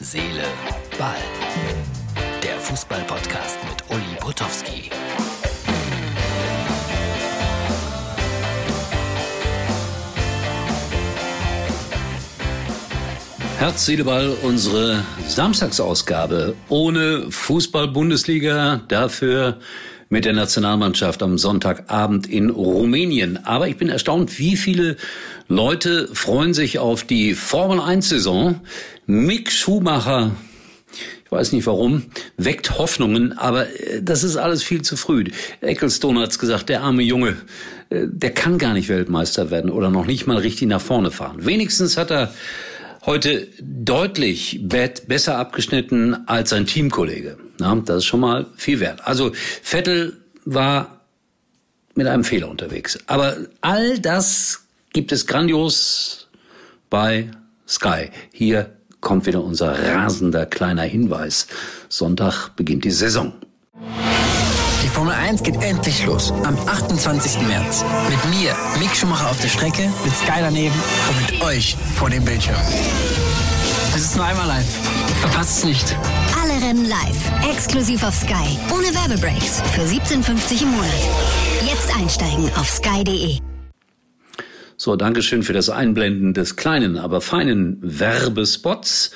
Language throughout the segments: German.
Seele, Ball. Der Fußball-Podcast mit Uli Potowski. Herz, Seele, Ball, unsere Samstagsausgabe ohne Fußball-Bundesliga, dafür mit der Nationalmannschaft am Sonntagabend in Rumänien. Aber ich bin erstaunt, wie viele Leute freuen sich auf die Formel 1 Saison. Mick Schumacher ich weiß nicht warum, weckt Hoffnungen, aber äh, das ist alles viel zu früh. Ecclestone hat's gesagt, der arme Junge, äh, der kann gar nicht Weltmeister werden oder noch nicht mal richtig nach vorne fahren. Wenigstens hat er heute deutlich besser abgeschnitten als sein Teamkollege. Na, das ist schon mal viel wert. Also Vettel war mit einem Fehler unterwegs. Aber all das gibt es grandios bei Sky. Hier kommt wieder unser rasender kleiner Hinweis. Sonntag beginnt die Saison. Die Formel 1 geht endlich los. Am 28. März. Mit mir, Mick Schumacher auf der Strecke, mit Sky daneben und mit euch vor dem Bildschirm. Es ist nur einmal live. Verpasst es nicht. Alle Rennen live. Exklusiv auf Sky. Ohne Werbebreaks. Für 17,50 im Monat. Jetzt einsteigen auf sky.de. So, Dankeschön für das Einblenden des kleinen, aber feinen Werbespots.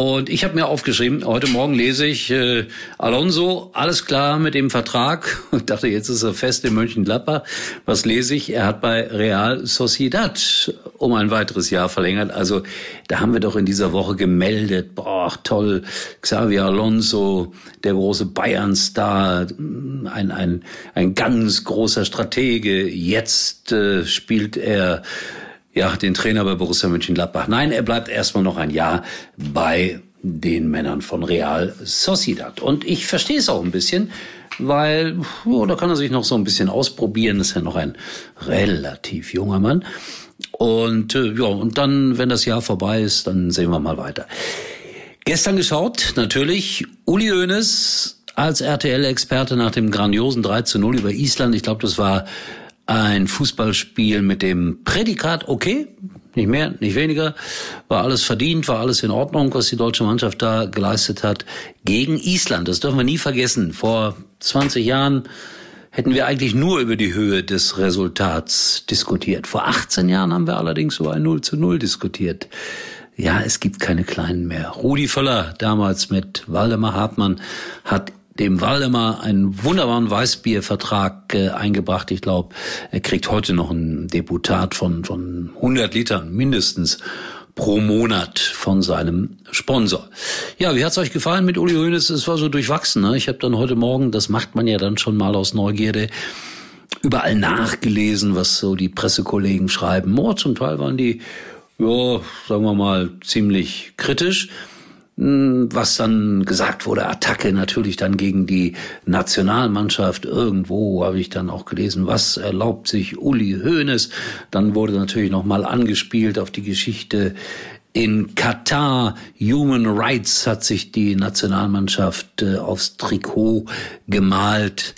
Und ich habe mir aufgeschrieben, heute Morgen lese ich äh, Alonso, alles klar mit dem Vertrag. Ich dachte, jetzt ist er fest in Mönchengladbach. Was lese ich? Er hat bei Real Sociedad um ein weiteres Jahr verlängert. Also da haben wir doch in dieser Woche gemeldet, boah, toll, Xavier Alonso, der große Bayern-Star, ein, ein, ein ganz großer Stratege. Jetzt äh, spielt er ja, den Trainer bei Borussia Mönchengladbach. Nein, er bleibt erstmal noch ein Jahr bei den Männern von Real Sociedad. Und ich verstehe es auch ein bisschen, weil oh, da kann er sich noch so ein bisschen ausprobieren. Ist ja noch ein relativ junger Mann. Und äh, ja, und dann, wenn das Jahr vorbei ist, dann sehen wir mal weiter. Gestern geschaut, natürlich, Uli Hoeneß als RTL-Experte nach dem grandiosen 3 zu 0 über Island. Ich glaube, das war ein Fußballspiel mit dem Prädikat okay, nicht mehr, nicht weniger, war alles verdient, war alles in Ordnung, was die deutsche Mannschaft da geleistet hat gegen Island. Das dürfen wir nie vergessen. Vor 20 Jahren hätten wir eigentlich nur über die Höhe des Resultats diskutiert. Vor 18 Jahren haben wir allerdings über ein 0 zu 0 diskutiert. Ja, es gibt keine Kleinen mehr. Rudi Völler, damals mit Waldemar Hartmann, hat dem Waldemar einen wunderbaren Weißbiervertrag äh, eingebracht. Ich glaube, er kriegt heute noch ein Deputat von, von 100 Litern mindestens pro Monat von seinem Sponsor. Ja, wie hat's euch gefallen mit Uli Hoeneß? Es war so durchwachsen. Ne? Ich habe dann heute Morgen, das macht man ja dann schon mal aus Neugierde, überall nachgelesen, was so die Pressekollegen schreiben. Oh, zum Teil waren die, ja, sagen wir mal, ziemlich kritisch. Hm, was dann gesagt wurde, Attacke natürlich dann gegen die Nationalmannschaft. Irgendwo habe ich dann auch gelesen, was erlaubt sich Uli Hoeneß. Dann wurde natürlich nochmal angespielt auf die Geschichte in Katar. Human Rights hat sich die Nationalmannschaft äh, aufs Trikot gemalt.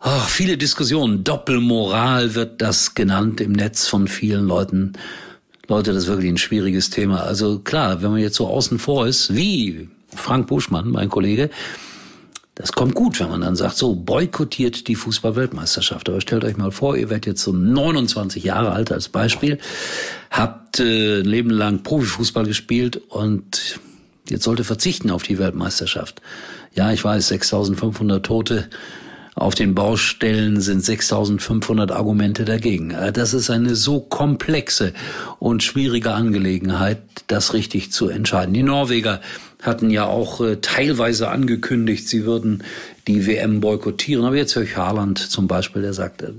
Oh, viele Diskussionen. Doppelmoral wird das genannt im Netz von vielen Leuten. Leute, das ist wirklich ein schwieriges Thema. Also klar, wenn man jetzt so außen vor ist, wie Frank Buschmann, mein Kollege, das kommt gut, wenn man dann sagt, so boykottiert die Fußball-Weltmeisterschaft. Aber stellt euch mal vor, ihr werdet jetzt so 29 Jahre alt als Beispiel, habt äh, ein Leben lang Profifußball gespielt und jetzt sollte verzichten auf die Weltmeisterschaft. Ja, ich weiß, 6500 Tote auf den Baustellen sind 6500 Argumente dagegen. Äh, das ist eine so komplexe und schwierige Angelegenheit, das richtig zu entscheiden. Die Norweger hatten ja auch äh, teilweise angekündigt, sie würden die WM boykottieren. Aber jetzt höre ich Haaland zum Beispiel, der sagte,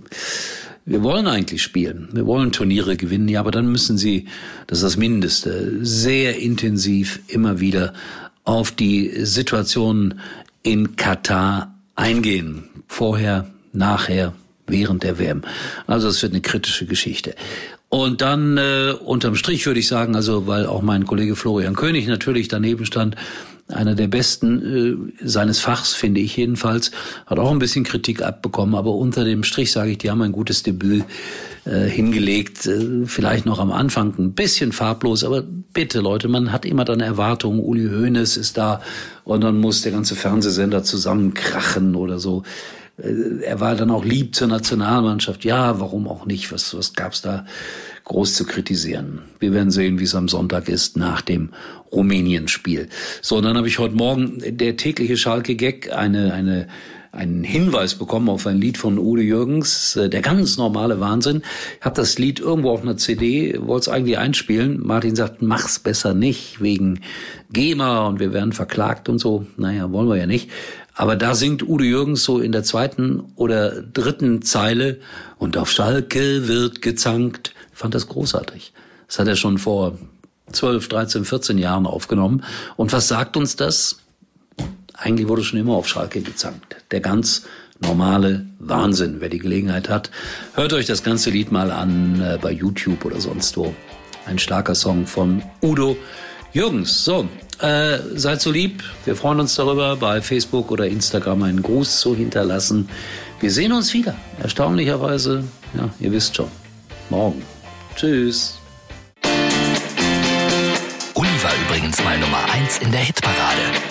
wir wollen eigentlich spielen, wir wollen Turniere gewinnen, ja, aber dann müssen sie, das ist das Mindeste, sehr intensiv immer wieder auf die Situation in Katar eingehen. Vorher, nachher, während der WM. Also es wird eine kritische Geschichte. Und dann äh, unterm Strich würde ich sagen, also weil auch mein Kollege Florian König natürlich daneben stand, einer der besten äh, seines Fachs, finde ich jedenfalls, hat auch ein bisschen Kritik abbekommen, aber unter dem Strich sage ich, die haben ein gutes Debüt äh, hingelegt, äh, vielleicht noch am Anfang ein bisschen farblos, aber bitte Leute, man hat immer dann Erwartungen, Uli Hoeneß ist da und dann muss der ganze Fernsehsender zusammenkrachen oder so. Äh, er war dann auch lieb zur Nationalmannschaft. Ja, warum auch nicht? Was, was gab's da groß zu kritisieren? Wir werden sehen, wie es am Sonntag ist nach dem Rumänien-Spiel. So, und dann habe ich heute Morgen der tägliche Schalke-Gag eine, eine einen Hinweis bekommen auf ein Lied von Udo Jürgens, äh, der ganz normale Wahnsinn. Ich habe das Lied irgendwo auf einer CD, wollte es eigentlich einspielen. Martin sagt, mach's besser nicht, wegen GEMA und wir werden verklagt und so. Naja, wollen wir ja nicht. Aber da singt Udo Jürgens so in der zweiten oder dritten Zeile und auf Schalke wird gezankt. Ich fand das großartig. Das hat er schon vor 12, 13, 14 Jahren aufgenommen. Und was sagt uns das? Eigentlich wurde schon immer auf Schalke gezankt. Der ganz normale Wahnsinn. Wer die Gelegenheit hat, hört euch das ganze Lied mal an äh, bei YouTube oder sonst wo. Ein starker Song von Udo Jürgens. So, äh, seid so lieb. Wir freuen uns darüber, bei Facebook oder Instagram einen Gruß zu hinterlassen. Wir sehen uns wieder. Erstaunlicherweise, ja, ihr wisst schon, morgen. Tschüss. Uli war übrigens mal Nummer 1 in der Hitparade.